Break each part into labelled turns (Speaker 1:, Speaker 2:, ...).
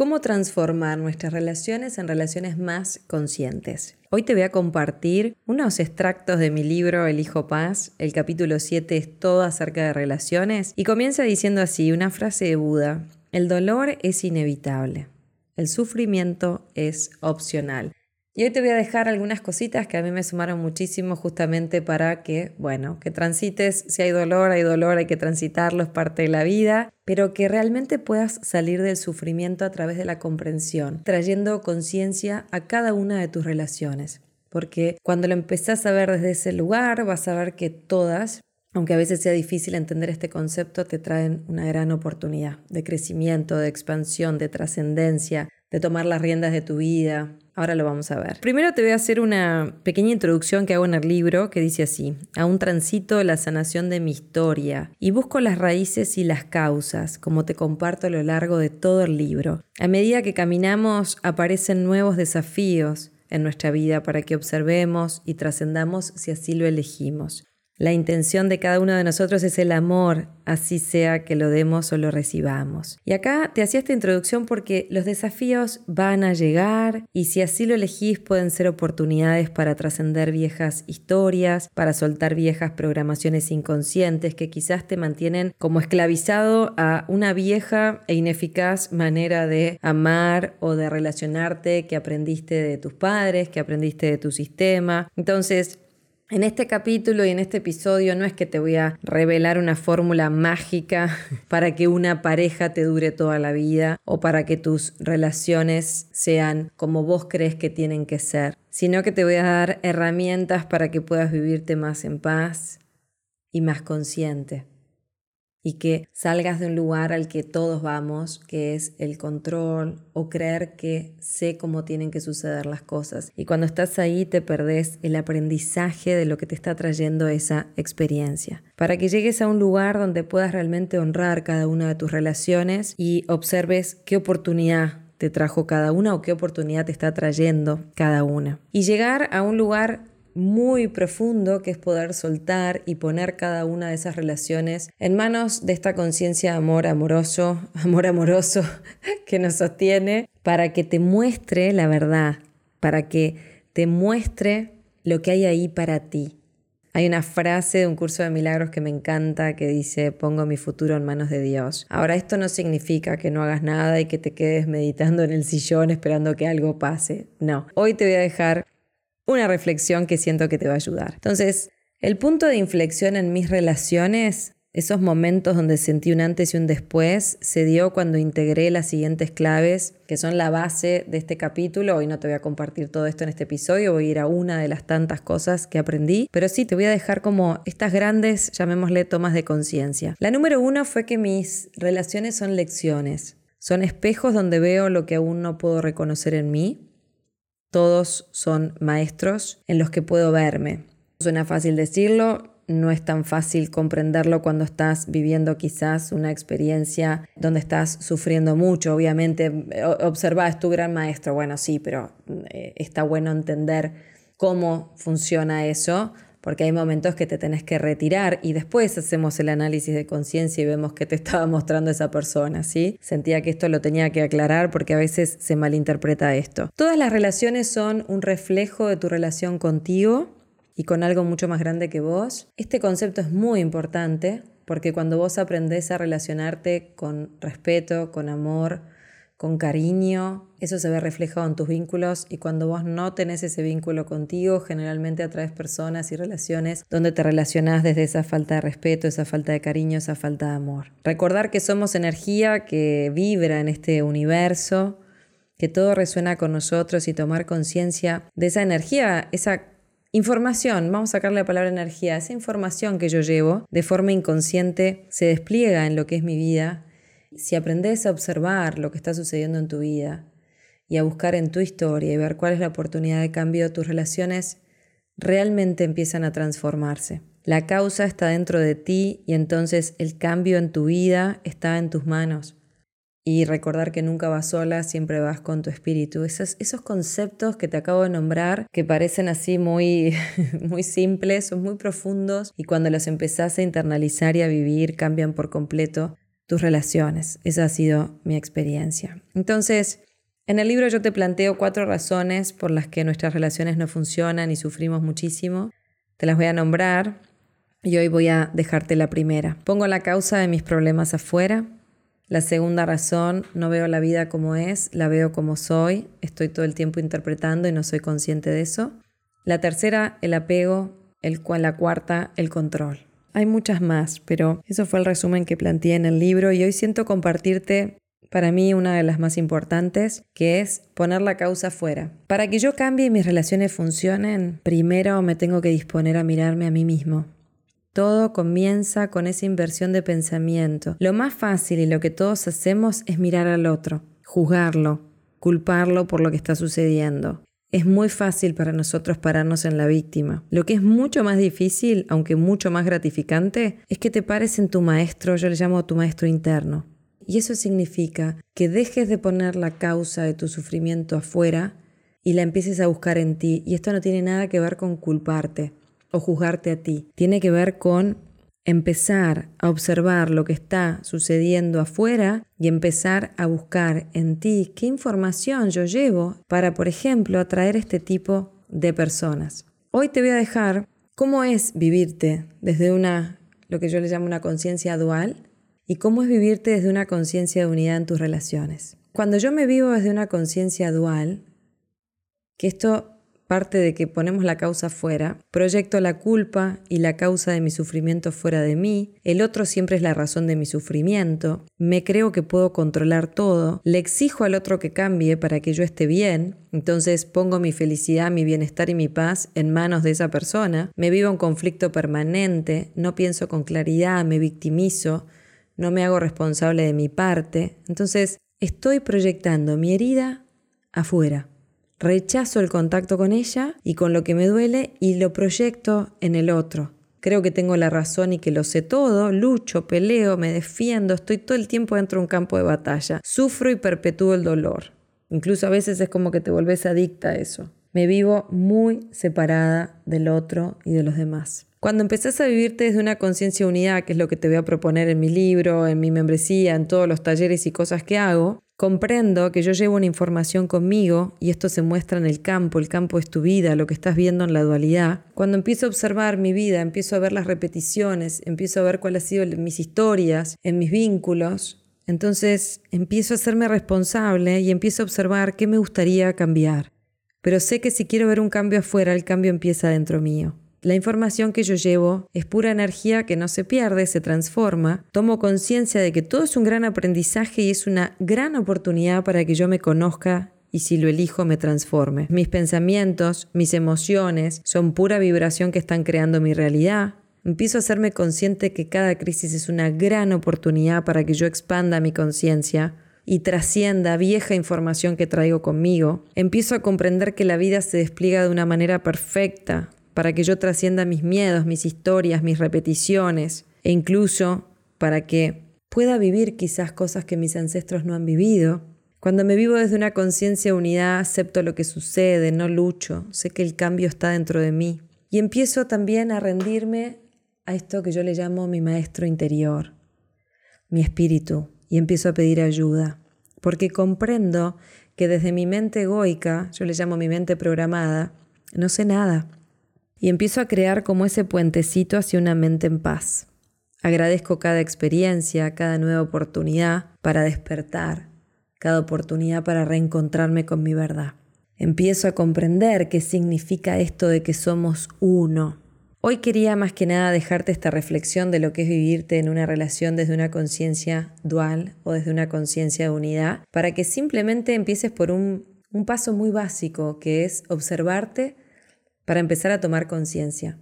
Speaker 1: Cómo transformar nuestras relaciones en relaciones más conscientes. Hoy te voy a compartir unos extractos de mi libro El Hijo Paz. El capítulo 7 es todo acerca de relaciones y comienza diciendo así una frase de Buda. El dolor es inevitable. El sufrimiento es opcional. Y hoy te voy a dejar algunas cositas que a mí me sumaron muchísimo justamente para que, bueno, que transites, si hay dolor, hay dolor, hay que transitarlo, es parte de la vida, pero que realmente puedas salir del sufrimiento a través de la comprensión, trayendo conciencia a cada una de tus relaciones. Porque cuando lo empezás a ver desde ese lugar, vas a ver que todas aunque a veces sea difícil entender este concepto, te traen una gran oportunidad de crecimiento, de expansión, de trascendencia, de tomar las riendas de tu vida. Ahora lo vamos a ver. Primero te voy a hacer una pequeña introducción que hago en el libro que dice así, aún transito la sanación de mi historia y busco las raíces y las causas, como te comparto a lo largo de todo el libro. A medida que caminamos aparecen nuevos desafíos en nuestra vida para que observemos y trascendamos si así lo elegimos. La intención de cada uno de nosotros es el amor, así sea que lo demos o lo recibamos. Y acá te hacía esta introducción porque los desafíos van a llegar y si así lo elegís pueden ser oportunidades para trascender viejas historias, para soltar viejas programaciones inconscientes que quizás te mantienen como esclavizado a una vieja e ineficaz manera de amar o de relacionarte que aprendiste de tus padres, que aprendiste de tu sistema. Entonces, en este capítulo y en este episodio no es que te voy a revelar una fórmula mágica para que una pareja te dure toda la vida o para que tus relaciones sean como vos crees que tienen que ser, sino que te voy a dar herramientas para que puedas vivirte más en paz y más consciente y que salgas de un lugar al que todos vamos, que es el control o creer que sé cómo tienen que suceder las cosas. Y cuando estás ahí te perdés el aprendizaje de lo que te está trayendo esa experiencia. Para que llegues a un lugar donde puedas realmente honrar cada una de tus relaciones y observes qué oportunidad te trajo cada una o qué oportunidad te está trayendo cada una. Y llegar a un lugar muy profundo que es poder soltar y poner cada una de esas relaciones en manos de esta conciencia amor amoroso, amor amoroso que nos sostiene para que te muestre la verdad, para que te muestre lo que hay ahí para ti. Hay una frase de un curso de milagros que me encanta que dice, pongo mi futuro en manos de Dios. Ahora, esto no significa que no hagas nada y que te quedes meditando en el sillón esperando que algo pase. No, hoy te voy a dejar una reflexión que siento que te va a ayudar. Entonces, el punto de inflexión en mis relaciones, esos momentos donde sentí un antes y un después, se dio cuando integré las siguientes claves, que son la base de este capítulo. Hoy no te voy a compartir todo esto en este episodio, voy a ir a una de las tantas cosas que aprendí, pero sí te voy a dejar como estas grandes, llamémosle, tomas de conciencia. La número uno fue que mis relaciones son lecciones. Son espejos donde veo lo que aún no puedo reconocer en mí todos son maestros en los que puedo verme. Suena fácil decirlo, no es tan fácil comprenderlo cuando estás viviendo quizás una experiencia donde estás sufriendo mucho. Obviamente, observa, es tu gran maestro. Bueno, sí, pero eh, está bueno entender cómo funciona eso porque hay momentos que te tenés que retirar y después hacemos el análisis de conciencia y vemos que te estaba mostrando esa persona, ¿sí? Sentía que esto lo tenía que aclarar porque a veces se malinterpreta esto. Todas las relaciones son un reflejo de tu relación contigo y con algo mucho más grande que vos. Este concepto es muy importante porque cuando vos aprendés a relacionarte con respeto, con amor, con cariño, eso se ve reflejado en tus vínculos y cuando vos no tenés ese vínculo contigo, generalmente atraes personas y relaciones donde te relacionás desde esa falta de respeto, esa falta de cariño, esa falta de amor. Recordar que somos energía que vibra en este universo, que todo resuena con nosotros y tomar conciencia de esa energía, esa Información, vamos a sacarle la palabra energía, esa información que yo llevo de forma inconsciente se despliega en lo que es mi vida si aprendes a observar lo que está sucediendo en tu vida y a buscar en tu historia y ver cuál es la oportunidad de cambio, tus relaciones realmente empiezan a transformarse. La causa está dentro de ti y entonces el cambio en tu vida está en tus manos. Y recordar que nunca vas sola, siempre vas con tu espíritu. Esos, esos conceptos que te acabo de nombrar, que parecen así muy, muy simples, son muy profundos y cuando los empezás a internalizar y a vivir, cambian por completo tus relaciones. Esa ha sido mi experiencia. Entonces, en el libro yo te planteo cuatro razones por las que nuestras relaciones no funcionan y sufrimos muchísimo. Te las voy a nombrar y hoy voy a dejarte la primera. Pongo la causa de mis problemas afuera. La segunda razón, no veo la vida como es, la veo como soy. Estoy todo el tiempo interpretando y no soy consciente de eso. La tercera, el apego. El, la cuarta, el control. Hay muchas más, pero eso fue el resumen que planteé en el libro y hoy siento compartirte para mí una de las más importantes, que es poner la causa fuera. Para que yo cambie y mis relaciones funcionen, primero me tengo que disponer a mirarme a mí mismo. Todo comienza con esa inversión de pensamiento. Lo más fácil y lo que todos hacemos es mirar al otro, juzgarlo, culparlo por lo que está sucediendo. Es muy fácil para nosotros pararnos en la víctima. Lo que es mucho más difícil, aunque mucho más gratificante, es que te pares en tu maestro, yo le llamo tu maestro interno. Y eso significa que dejes de poner la causa de tu sufrimiento afuera y la empieces a buscar en ti. Y esto no tiene nada que ver con culparte o juzgarte a ti. Tiene que ver con empezar a observar lo que está sucediendo afuera y empezar a buscar en ti qué información yo llevo para, por ejemplo, atraer este tipo de personas. Hoy te voy a dejar cómo es vivirte desde una, lo que yo le llamo una conciencia dual, y cómo es vivirte desde una conciencia de unidad en tus relaciones. Cuando yo me vivo desde una conciencia dual, que esto parte de que ponemos la causa fuera, proyecto la culpa y la causa de mi sufrimiento fuera de mí, el otro siempre es la razón de mi sufrimiento, me creo que puedo controlar todo, le exijo al otro que cambie para que yo esté bien, entonces pongo mi felicidad, mi bienestar y mi paz en manos de esa persona, me vivo un conflicto permanente, no pienso con claridad, me victimizo, no me hago responsable de mi parte, entonces estoy proyectando mi herida afuera. Rechazo el contacto con ella y con lo que me duele y lo proyecto en el otro. Creo que tengo la razón y que lo sé todo, lucho, peleo, me defiendo, estoy todo el tiempo dentro de un campo de batalla, sufro y perpetúo el dolor. Incluso a veces es como que te volvés adicta a eso. Me vivo muy separada del otro y de los demás. Cuando empezás a vivirte desde una conciencia unidad, que es lo que te voy a proponer en mi libro, en mi membresía, en todos los talleres y cosas que hago, comprendo que yo llevo una información conmigo y esto se muestra en el campo, el campo es tu vida, lo que estás viendo en la dualidad. Cuando empiezo a observar mi vida, empiezo a ver las repeticiones, empiezo a ver cuáles han sido mis historias, en mis vínculos, entonces empiezo a hacerme responsable y empiezo a observar qué me gustaría cambiar. Pero sé que si quiero ver un cambio afuera, el cambio empieza dentro mío. La información que yo llevo es pura energía que no se pierde, se transforma. Tomo conciencia de que todo es un gran aprendizaje y es una gran oportunidad para que yo me conozca y si lo elijo me transforme. Mis pensamientos, mis emociones son pura vibración que están creando mi realidad. Empiezo a hacerme consciente que cada crisis es una gran oportunidad para que yo expanda mi conciencia y trascienda vieja información que traigo conmigo. Empiezo a comprender que la vida se despliega de una manera perfecta, para que yo trascienda mis miedos, mis historias, mis repeticiones, e incluso para que pueda vivir quizás cosas que mis ancestros no han vivido. Cuando me vivo desde una conciencia unidad, acepto lo que sucede, no lucho, sé que el cambio está dentro de mí. Y empiezo también a rendirme a esto que yo le llamo mi maestro interior, mi espíritu, y empiezo a pedir ayuda, porque comprendo que desde mi mente egoica, yo le llamo mi mente programada, no sé nada y empiezo a crear como ese puentecito hacia una mente en paz. Agradezco cada experiencia, cada nueva oportunidad para despertar, cada oportunidad para reencontrarme con mi verdad. Empiezo a comprender qué significa esto de que somos uno. Hoy quería más que nada dejarte esta reflexión de lo que es vivirte en una relación desde una conciencia dual o desde una conciencia de unidad, para que simplemente empieces por un, un paso muy básico, que es observarte para empezar a tomar conciencia.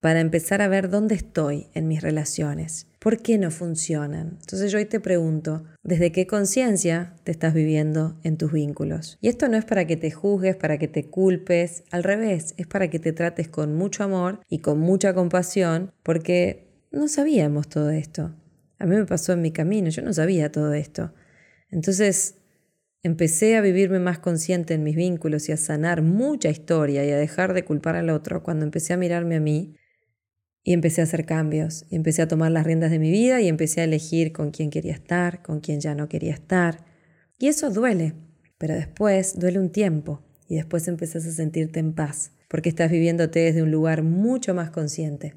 Speaker 1: para empezar a ver dónde estoy en mis relaciones. ¿Por qué no funcionan? Entonces yo hoy te pregunto, ¿desde qué conciencia te estás viviendo en tus vínculos? Y esto no es para que te juzgues, para que te culpes, al revés, es para que te trates con mucho amor y con mucha compasión, porque no sabíamos todo esto. A mí me pasó en mi camino, yo no sabía todo esto. Entonces empecé a vivirme más consciente en mis vínculos y a sanar mucha historia y a dejar de culpar al otro cuando empecé a mirarme a mí y empecé a hacer cambios, y empecé a tomar las riendas de mi vida y empecé a elegir con quién quería estar, con quién ya no quería estar. Y eso duele, pero después duele un tiempo y después empezás a sentirte en paz, porque estás viviéndote desde un lugar mucho más consciente.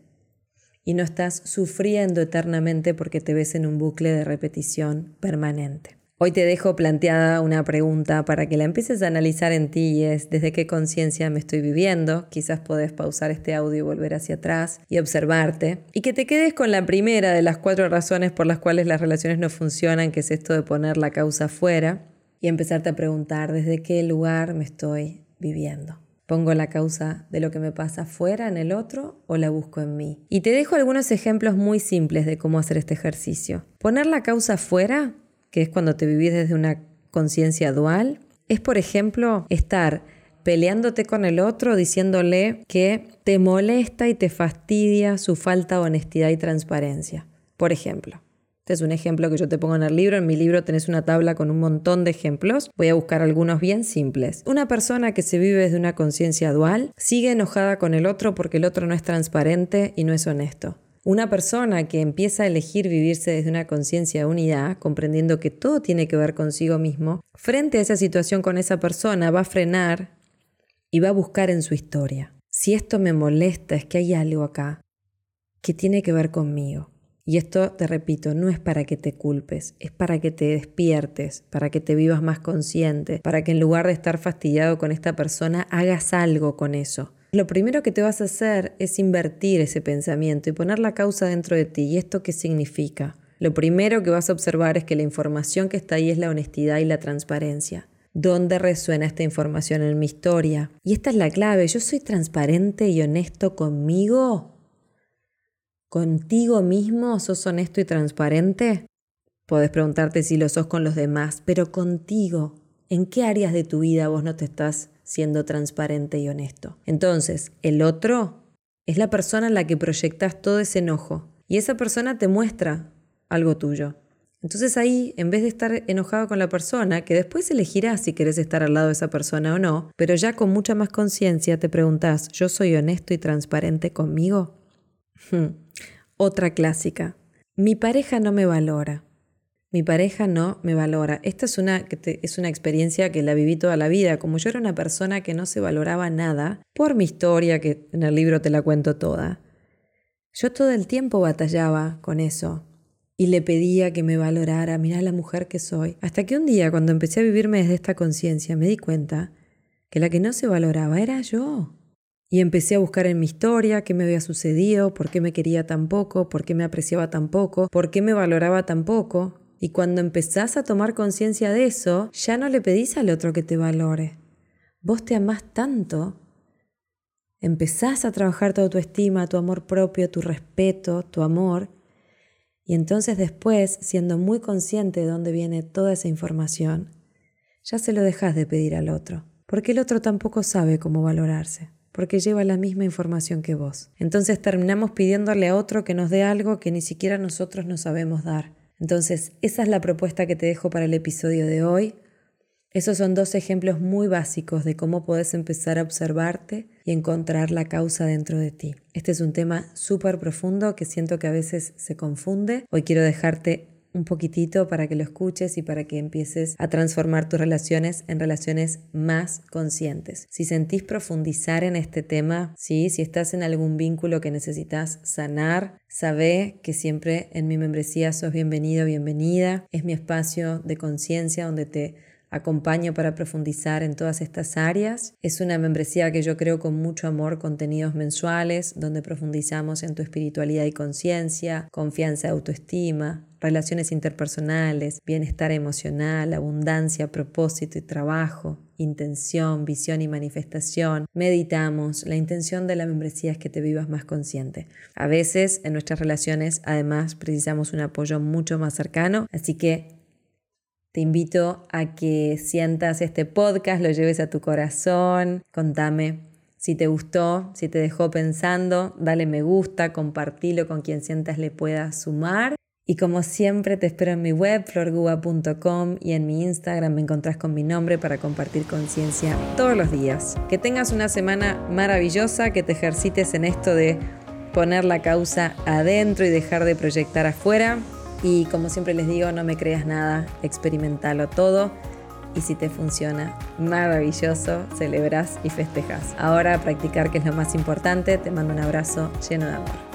Speaker 1: Y no estás sufriendo eternamente porque te ves en un bucle de repetición permanente. Hoy te dejo planteada una pregunta para que la empieces a analizar en ti y es desde qué conciencia me estoy viviendo. Quizás podés pausar este audio y volver hacia atrás y observarte. Y que te quedes con la primera de las cuatro razones por las cuales las relaciones no funcionan, que es esto de poner la causa fuera y empezarte a preguntar desde qué lugar me estoy viviendo. ¿Pongo la causa de lo que me pasa fuera en el otro o la busco en mí? Y te dejo algunos ejemplos muy simples de cómo hacer este ejercicio. Poner la causa fuera que es cuando te vivís desde una conciencia dual, es por ejemplo estar peleándote con el otro diciéndole que te molesta y te fastidia su falta de honestidad y transparencia. Por ejemplo. Este es un ejemplo que yo te pongo en el libro. En mi libro tenés una tabla con un montón de ejemplos. Voy a buscar algunos bien simples. Una persona que se vive desde una conciencia dual sigue enojada con el otro porque el otro no es transparente y no es honesto. Una persona que empieza a elegir vivirse desde una conciencia de unidad, comprendiendo que todo tiene que ver consigo mismo, frente a esa situación con esa persona va a frenar y va a buscar en su historia. Si esto me molesta, es que hay algo acá que tiene que ver conmigo. Y esto, te repito, no es para que te culpes, es para que te despiertes, para que te vivas más consciente, para que en lugar de estar fastidiado con esta persona, hagas algo con eso lo primero que te vas a hacer es invertir ese pensamiento y poner la causa dentro de ti. ¿Y esto qué significa? Lo primero que vas a observar es que la información que está ahí es la honestidad y la transparencia. ¿Dónde resuena esta información en mi historia? Y esta es la clave. ¿Yo soy transparente y honesto conmigo? ¿Contigo mismo sos honesto y transparente? Puedes preguntarte si lo sos con los demás, pero contigo, ¿en qué áreas de tu vida vos no te estás siendo transparente y honesto. Entonces, el otro es la persona en la que proyectas todo ese enojo y esa persona te muestra algo tuyo. Entonces ahí, en vez de estar enojado con la persona, que después elegirás si querés estar al lado de esa persona o no, pero ya con mucha más conciencia te preguntas, ¿yo soy honesto y transparente conmigo? Hmm. Otra clásica. Mi pareja no me valora mi pareja no me valora. Esta es una, es una experiencia que la viví toda la vida, como yo era una persona que no se valoraba nada, por mi historia, que en el libro te la cuento toda. Yo todo el tiempo batallaba con eso y le pedía que me valorara, mirá la mujer que soy. Hasta que un día, cuando empecé a vivirme desde esta conciencia, me di cuenta que la que no se valoraba era yo. Y empecé a buscar en mi historia qué me había sucedido, por qué me quería tan poco, por qué me apreciaba tan poco, por qué me valoraba tan poco. Y cuando empezás a tomar conciencia de eso, ya no le pedís al otro que te valore. Vos te amás tanto, empezás a trabajar tu autoestima, tu amor propio, tu respeto, tu amor, y entonces después, siendo muy consciente de dónde viene toda esa información, ya se lo dejas de pedir al otro, porque el otro tampoco sabe cómo valorarse, porque lleva la misma información que vos. Entonces terminamos pidiéndole a otro que nos dé algo que ni siquiera nosotros no sabemos dar. Entonces, esa es la propuesta que te dejo para el episodio de hoy. Esos son dos ejemplos muy básicos de cómo puedes empezar a observarte y encontrar la causa dentro de ti. Este es un tema súper profundo que siento que a veces se confunde. Hoy quiero dejarte un poquitito para que lo escuches y para que empieces a transformar tus relaciones en relaciones más conscientes. Si sentís profundizar en este tema, ¿sí? si estás en algún vínculo que necesitas sanar, sabe que siempre en mi membresía sos bienvenido, bienvenida. Es mi espacio de conciencia donde te acompaño para profundizar en todas estas áreas. Es una membresía que yo creo con mucho amor, contenidos mensuales, donde profundizamos en tu espiritualidad y conciencia, confianza autoestima, relaciones interpersonales, bienestar emocional, abundancia, propósito y trabajo, intención, visión y manifestación. Meditamos. La intención de la membresía es que te vivas más consciente. A veces en nuestras relaciones además precisamos un apoyo mucho más cercano, así que te invito a que sientas este podcast, lo lleves a tu corazón, contame si te gustó, si te dejó pensando, dale me gusta, compartilo con quien sientas le pueda sumar. Y como siempre te espero en mi web florguba.com y en mi Instagram me encontrás con mi nombre para compartir conciencia todos los días. Que tengas una semana maravillosa, que te ejercites en esto de poner la causa adentro y dejar de proyectar afuera. Y como siempre les digo, no me creas nada, experimentalo todo. Y si te funciona, maravilloso, celebras y festejas. Ahora practicar, que es lo más importante, te mando un abrazo lleno de amor.